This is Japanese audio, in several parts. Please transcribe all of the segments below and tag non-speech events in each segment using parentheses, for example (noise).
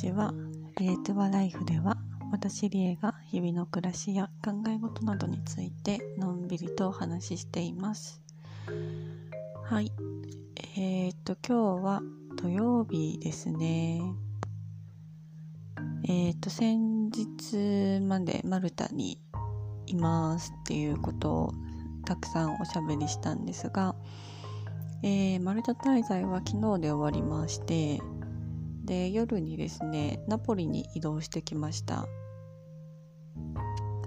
ちは。リエトゥワライフでは、私リエが日々の暮らしや考え事などについてのんびりとお話ししています。はい。えー、っと、今日は土曜日ですね。えー、っと、先日までマルタにいますっていうことをたくさんおしゃべりしたんですが、えーマルタ滞在は昨日で終わりましてで夜にですねナポリに移動してきました。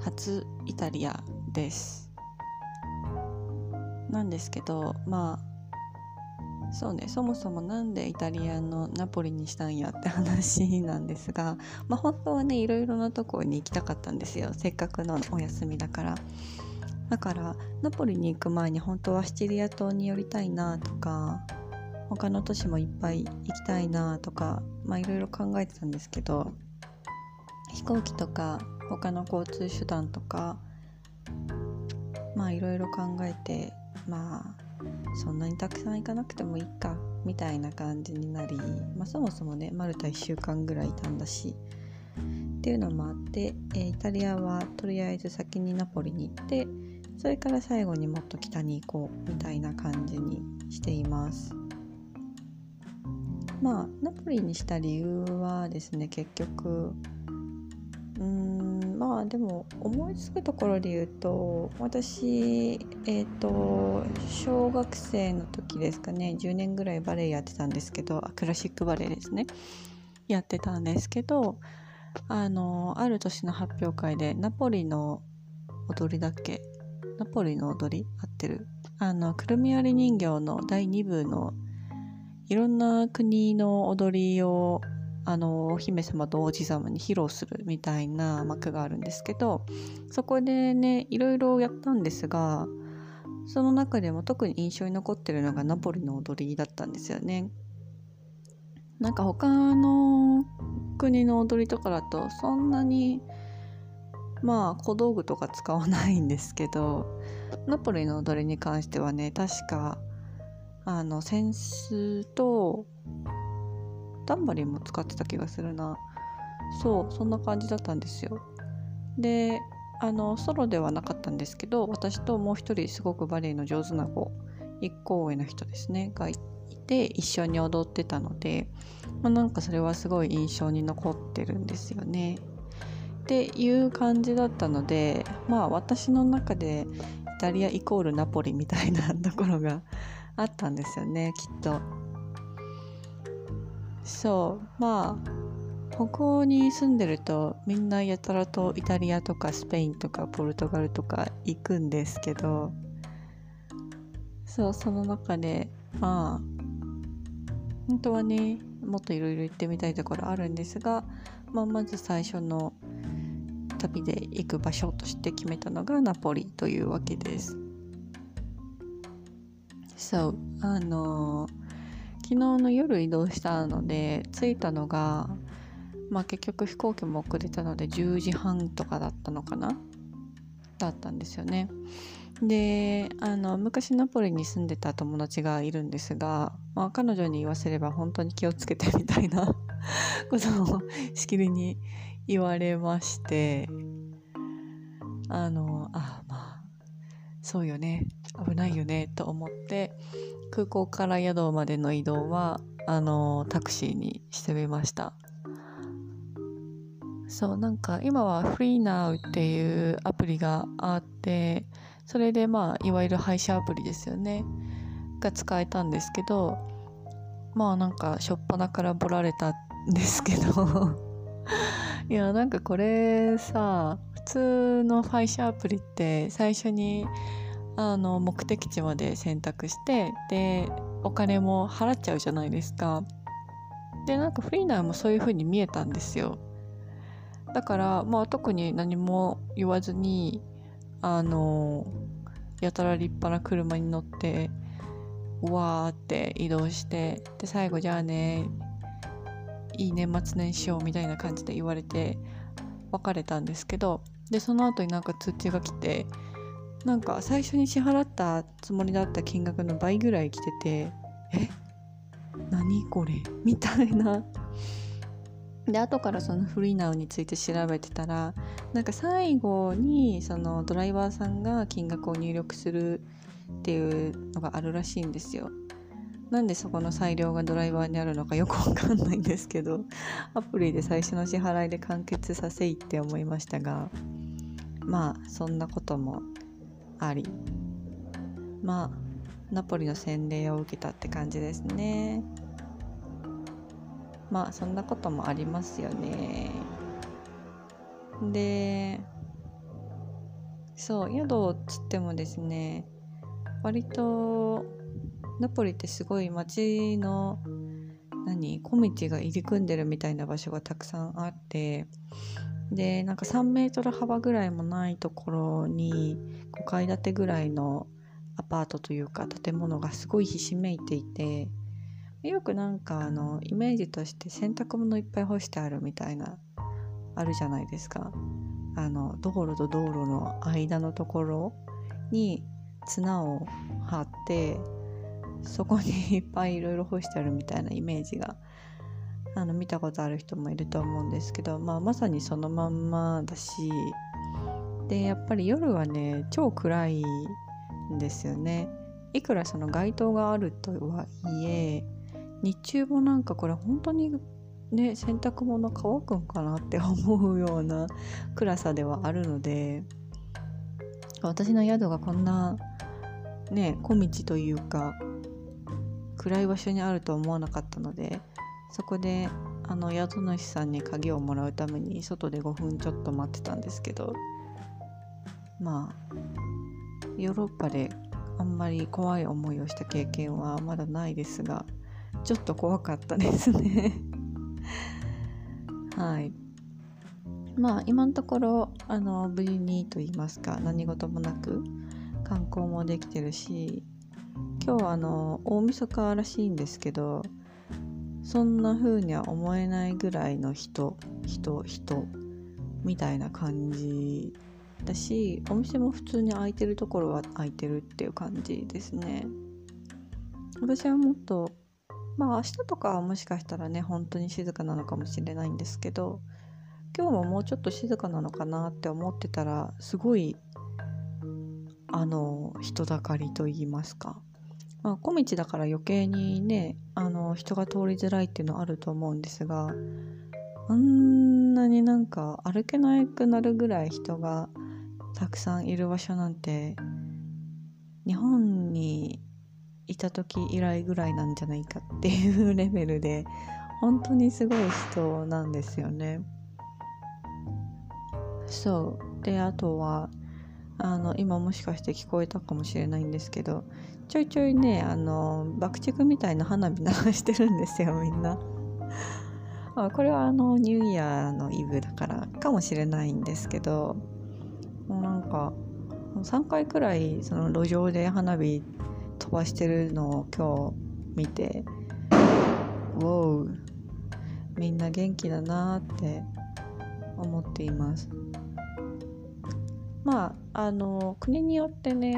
初イタリアです。なんですけどまあそうねそもそもなんでイタリアのナポリにしたんやって話なんですが (laughs) まあ本当はねいろいろなとこに行きたかったんですよ。せっかくのお休みだから。だからナポリに行く前に本当はシチリア島に寄りたいなとか他の都市もいっぱい行きたいなとかいろいろ考えてたんですけど飛行機とか他の交通手段とかまあいろいろ考えてまあそんなにたくさん行かなくてもいいかみたいな感じになり、まあ、そもそもねマルタ1週間ぐらいいたんだしっていうのもあって、えーイタリアはとりあえず先にナポリに行ってそれから最後にもっと北に行こうみたいな感じにしています。まあナポリにした理由はですね結局うんまあでも思いつくところで言うと私えっ、と小学生の時ですかね10年ぐらいバレエやってたんですけどクラシックバレエですね。やってたんですけどあのある年の発表会でナポリの踊りだっけ？ナポリの踊り合ってる。あのくるみ割り人形の第2部のいろんな国の踊りをあのお姫様と王子様に披露するみたいな幕があるんですけどそこでねいろいろやったんですがその中でも特に印象に残ってるのがナポリの踊りだったんですよね。なんか他の国の踊りとかだとそんなにまあ小道具とか使わないんですけどナポリの踊りに関してはね確かあの扇子とタンバリンも使ってた気がするな。そうそんな感じだったんですよ。であのソロではなかったんですけど私ともう一人すごくバレエの上手な子一個上の人ですねがいて一緒に踊ってたので、まあ、なんかそれはすごい印象に残ってるんですよね。っていう感じだったのでまあ私の中でイタリアイコールナポリみたいなところがあったんですよねきっとそうまあここに住んでるとみんなやたらとイタリアとかスペインとかポルトガルとか行くんですけどそうその中でまあ本当はねもっといろいろ行ってみたいところあるんですが、まあ、まず最初の旅で行く場所として決めたのがナポリというわけです。そうあの昨日の夜移動したので着いたのがまあ結局飛行機も遅れたので10時半とかだったのかな？だったんですよね。であの昔ナポリに住んでた友達がいるんですが、まあ、彼女に言わせれば本当に気をつけてみたいな (laughs) ことをしきりに言われましてあのあそうよね。危ないよね。と思って空港から宿までの移動はあのタクシーにしてみました。そうなんか今は FreeNow っていうアプリがあってそれでまあいわゆる配車アプリですよね。が使えたんですけどまあなんか初っ端からボられたんですけど。(laughs) いやなんかこれさ普通の配車アプリって最初にあの目的地まで選択してでお金も払っちゃうじゃないですか。でなんかフリーナーもそういう風に見えたんですよ。だからまあ特に何も言わずにあのやたら立派な車に乗ってうわーって移動してで最後じゃあねいい年末年始をみたいな感じで言われて別れたんですけどでその後になんか通知が来てなんか最初に支払ったつもりだった金額の倍ぐらい来ててえ？何これ？(laughs) みたいな。で後からそのフリーナウについて調べてたらなんか最後にそのドライバーさんが金額を入力するっていうのがあるらしいんですよ。なんでそこの裁量がドライバーにあるのかよくわかんないんですけど (laughs) アプリで最初の支払いで完結させいって思いましたがまあそんなこともありまあナポリの洗礼を受けたって感じですね。まあそんなこともありますよね。でそう宿っつってもですね割とナポリってすごい街の何小道が入り組んでるみたいな場所がたくさんあってでなんか3メートル幅ぐらいもないところに5階建てぐらいのアパートというか建物がすごいひしめいていてよくなんかあのイメージとして洗濯物いっぱい干してあるみたいなあるじゃないですか。あの道路と道路の間のところに綱を張ってそこにいっぱいいろいろ干してあるみたいなイメージがあの見たことある人もいると思うんですけど、まあ、まさにそのまんまだしでやっぱり夜はね超暗いんですよね。いくらその街灯があるとはいえ日中もなんかこれ本当にね洗濯物乾くんかなって (laughs) 思うような暗さではあるので私の宿がこんなね小道というか暗い場所にあると思わなかったのでそこであの宿主さんに鍵をもらうために外で5分ちょっと待ってたんですけどまあヨーロッパであんまり怖い思いをした経験はまだないですがちょっと怖かったですね。(laughs) はい。まあ今のところあの無事にと言いますか何事もなく観光もできてるし今日はあの大晦日らしいんですけどそんな風には思えないぐらいの人人人みたいな感じだしお店も普通に開いてるところは開いてるっていう感じですね。私はもっとまあ明日とかはもしかしたらね本当に静かなのかもしれないんですけど今日ももうちょっと静かなのかなって思ってたらすごいあの人だかりと言いますか。まあ、小道だから余計にねあの人が通りづらいっていうのはあると思うんですがあんなになんか歩けなくなるぐらい人がたくさんいる場所なんて日本にいた時以来ぐらいなんじゃないかっていうレベルで本当にすごい人なんですよね。そうであとはあの今もしかして聞こえたかもしれないんですけどちょいちょいねあの爆竹みたいな花火鳴してるんですよみんな。(laughs) あこれはあのニューイヤーのイブだからかもしれないんですけどもうなんか3回くらいその路上で花火飛ばしてるのを今日見て「ウォーみんな元気だな」って思っています。まああの国によってね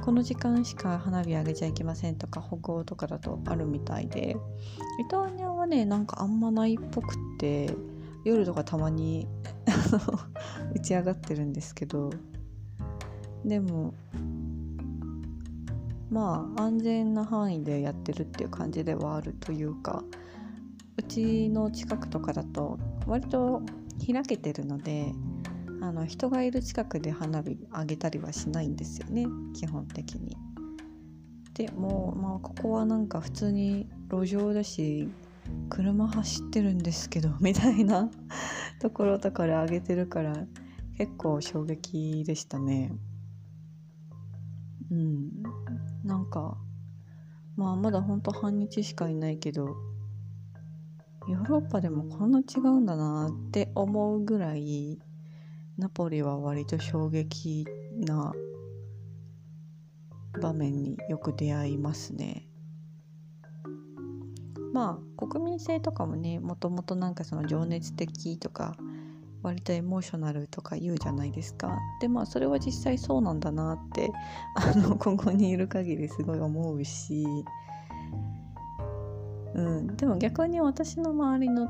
この時間しか花火上げちゃいけませんとか北欧とかだとあるみたいでイタリアはねなんかあんまないっぽくって夜とかたまに (laughs) 打ち上がってるんですけどでもまあ安全な範囲でやってるっていう感じではあるというかうちの近くとかだと割と開けてるのであの人がいる近くで花火あげたりはしないんですよね基本的に。でもうまあここはなんか普通に路上だし車走ってるんですけど (laughs) みたいな (laughs) ところとかであげてるから結構衝撃でしたね。うんなんかまあまだほんと半日しかいないけどヨーロッパでもこんな違うんだなって思うぐらいナポリは割と衝撃な場面によく出会いますね。まあ国民性とかもねもともとなんかその情熱的とか割とエモーショナルとか言うじゃないですか。でまあそれは実際そうなんだなって (laughs) あのここにいる限りすごい思うし、うん、でも逆に私の周りの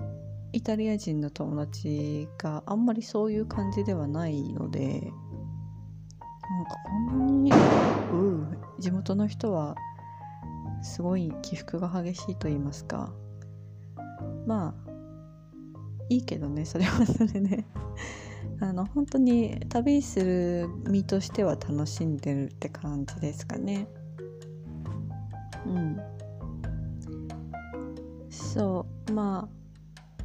イタリア人の友達があんまりそういう感じではないのでなんかこんなにう地元の人はすごい起伏が激しいと言いますか。まあいいけどねそれはそれで。(laughs) あの本当に旅する身としては楽しんでるって感じですかね。うん。そうまあ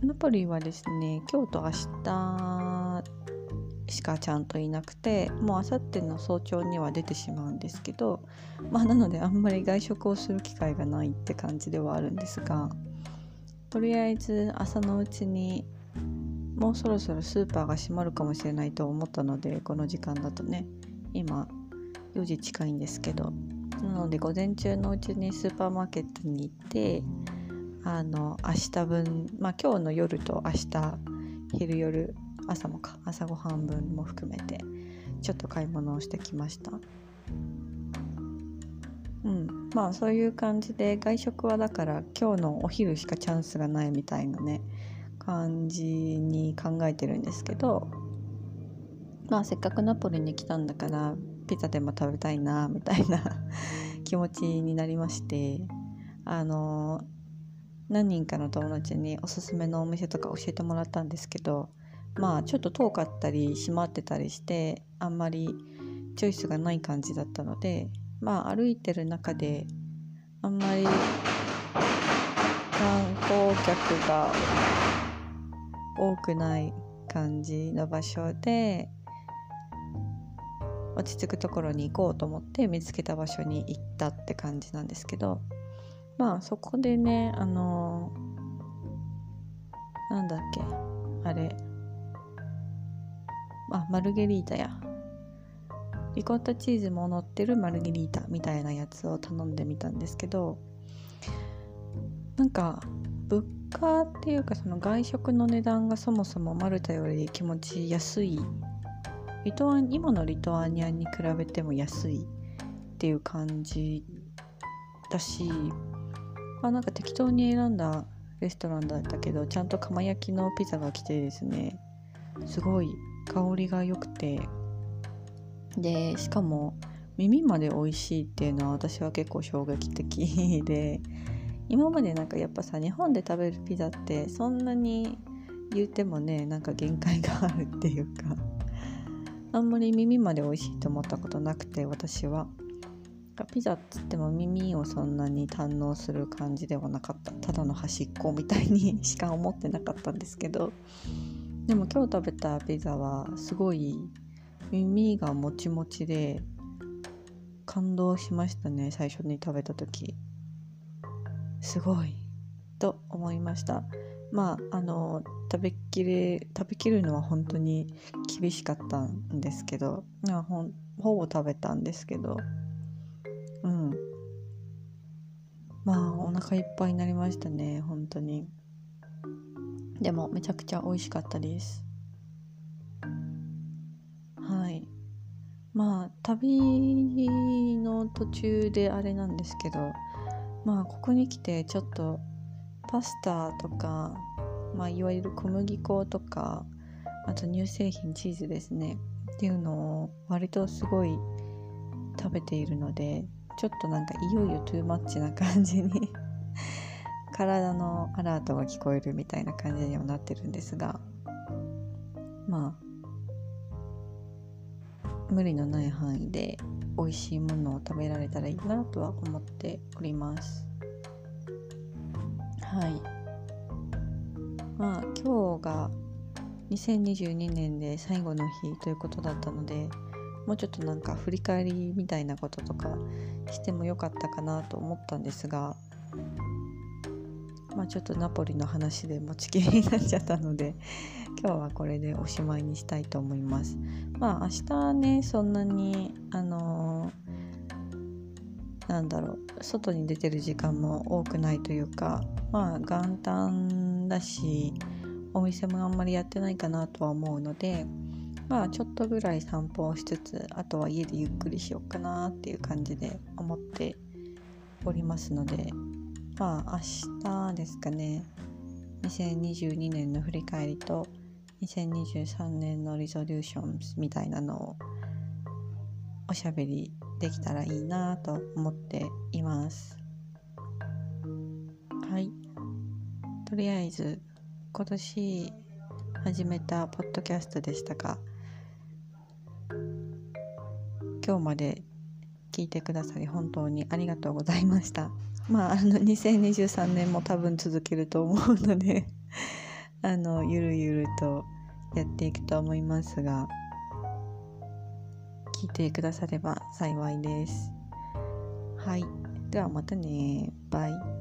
ナポリはですね今日と明日しかちゃんといなくてもうあさっての早朝には出てしまうんですけどまあなのであんまり外食をする機会がないって感じではあるんですがとりあえず朝のうちにもうそろそろスーパーが閉まるかもしれないと思ったのでこの時間だとね今4時近いんですけどなので午前中のうちにスーパーマーケットに行ってあの明日分まあ今日の夜と明日昼夜朝もか朝ごはん分も含めてちょっと買い物をしてきました。うん。まあそういう感じで外食はだから今日のお昼しかチャンスがないみたいなね感じに考えてるんですけどまあせっかくナポリに来たんだからピザでも食べたいなみたいな (laughs) 気持ちになりましてあの何人かの友達におすすめのお店とか教えてもらったんですけどまあちょっと遠かったり閉まってたりしてあんまりチョイスがない感じだったのでまあ歩いてる中であんまり観光客が多くない感じの場所で落ち着くところに行こうと思って見つけた場所に行ったって感じなんですけどまあそこでねあのなんだっけあれ。あマルゲリータや。リコッタチーズも乗ってるマルゲリータみたいなやつを頼んでみたんですけどなんか物価っていうかその外食の値段がそもそもマルタより気持ち安い。リトア今のリトアニアに比べても安いっていう感じだし、あ、なんか適当に選んだレストランだったけどちゃんと釜焼きのピザが来てですね。すごい香りが良くて。でしかも耳まで美味しいっていうのは私は結構衝撃的 (laughs) で今までなんかやっぱさ日本で食べるピザってそんなに言うてもねなんか限界があるっていうかあんまり耳まで美味しいと思ったことなくて私は。ピザっつっても耳をそんなに堪能する感じではなかった。ただの端っこみたいに (laughs) しか思ってなかったんですけど。でも今日食べたピザはすごい耳がもちもちで感動しましたね最初に食べた時。すごい。と思いました。まああの食べきれ食べきるのは本当に厳しかったんですけど。ほほぼ食べたんですけど。うん。まあお腹いっぱいになりましたね本当に。でもめちゃくちゃ美味しかったです。はい。まあ旅の途中であれなんですけどまあここに来てちょっとパスタとか、まあ、いわゆる小麦粉とかあと乳製品チーズですね。っていうのを割とすごい食べているのでちょっとなんかいよいよトゥーマッチな感じに (laughs) 体のアラートが聞こえるみたいな感じにはなってるんですがまあ無理のない範囲で美味しいものを食べられたらいいなとは思っております。はい。まあ今日が2022年で最後の日ということだったのでもうちょっとなんか振り返りみたいなこととかしてもよかったかなと思ったんですがまあ、ちょっとナポリの話で持ちきりになっちゃったので今日はこれでおしまいにしたいと思います。まあ明日ねそんなにあのー、なんだろう外に出てる時間も多くないというかまあ元旦だしお店もあんまりやってないかなとは思うのでまあちょっとぐらい散歩をしつつあとは家でゆっくりしようかなっていう感じで思っておりますのでまあ明日ですかね。2022年の振り返りと2023年のリゾリューションみたいなのをおしゃべりできたらいいなと思っています。はい。とりあえず今年始めたポッドキャストでしたが今日まで聞いてくださり本当にありがとうございました。まああの2023年も多分続けると思うので (laughs) あのゆるゆるとやっていくと思いますが聞いてくだされば幸いです。はい。ではまたね。バイ。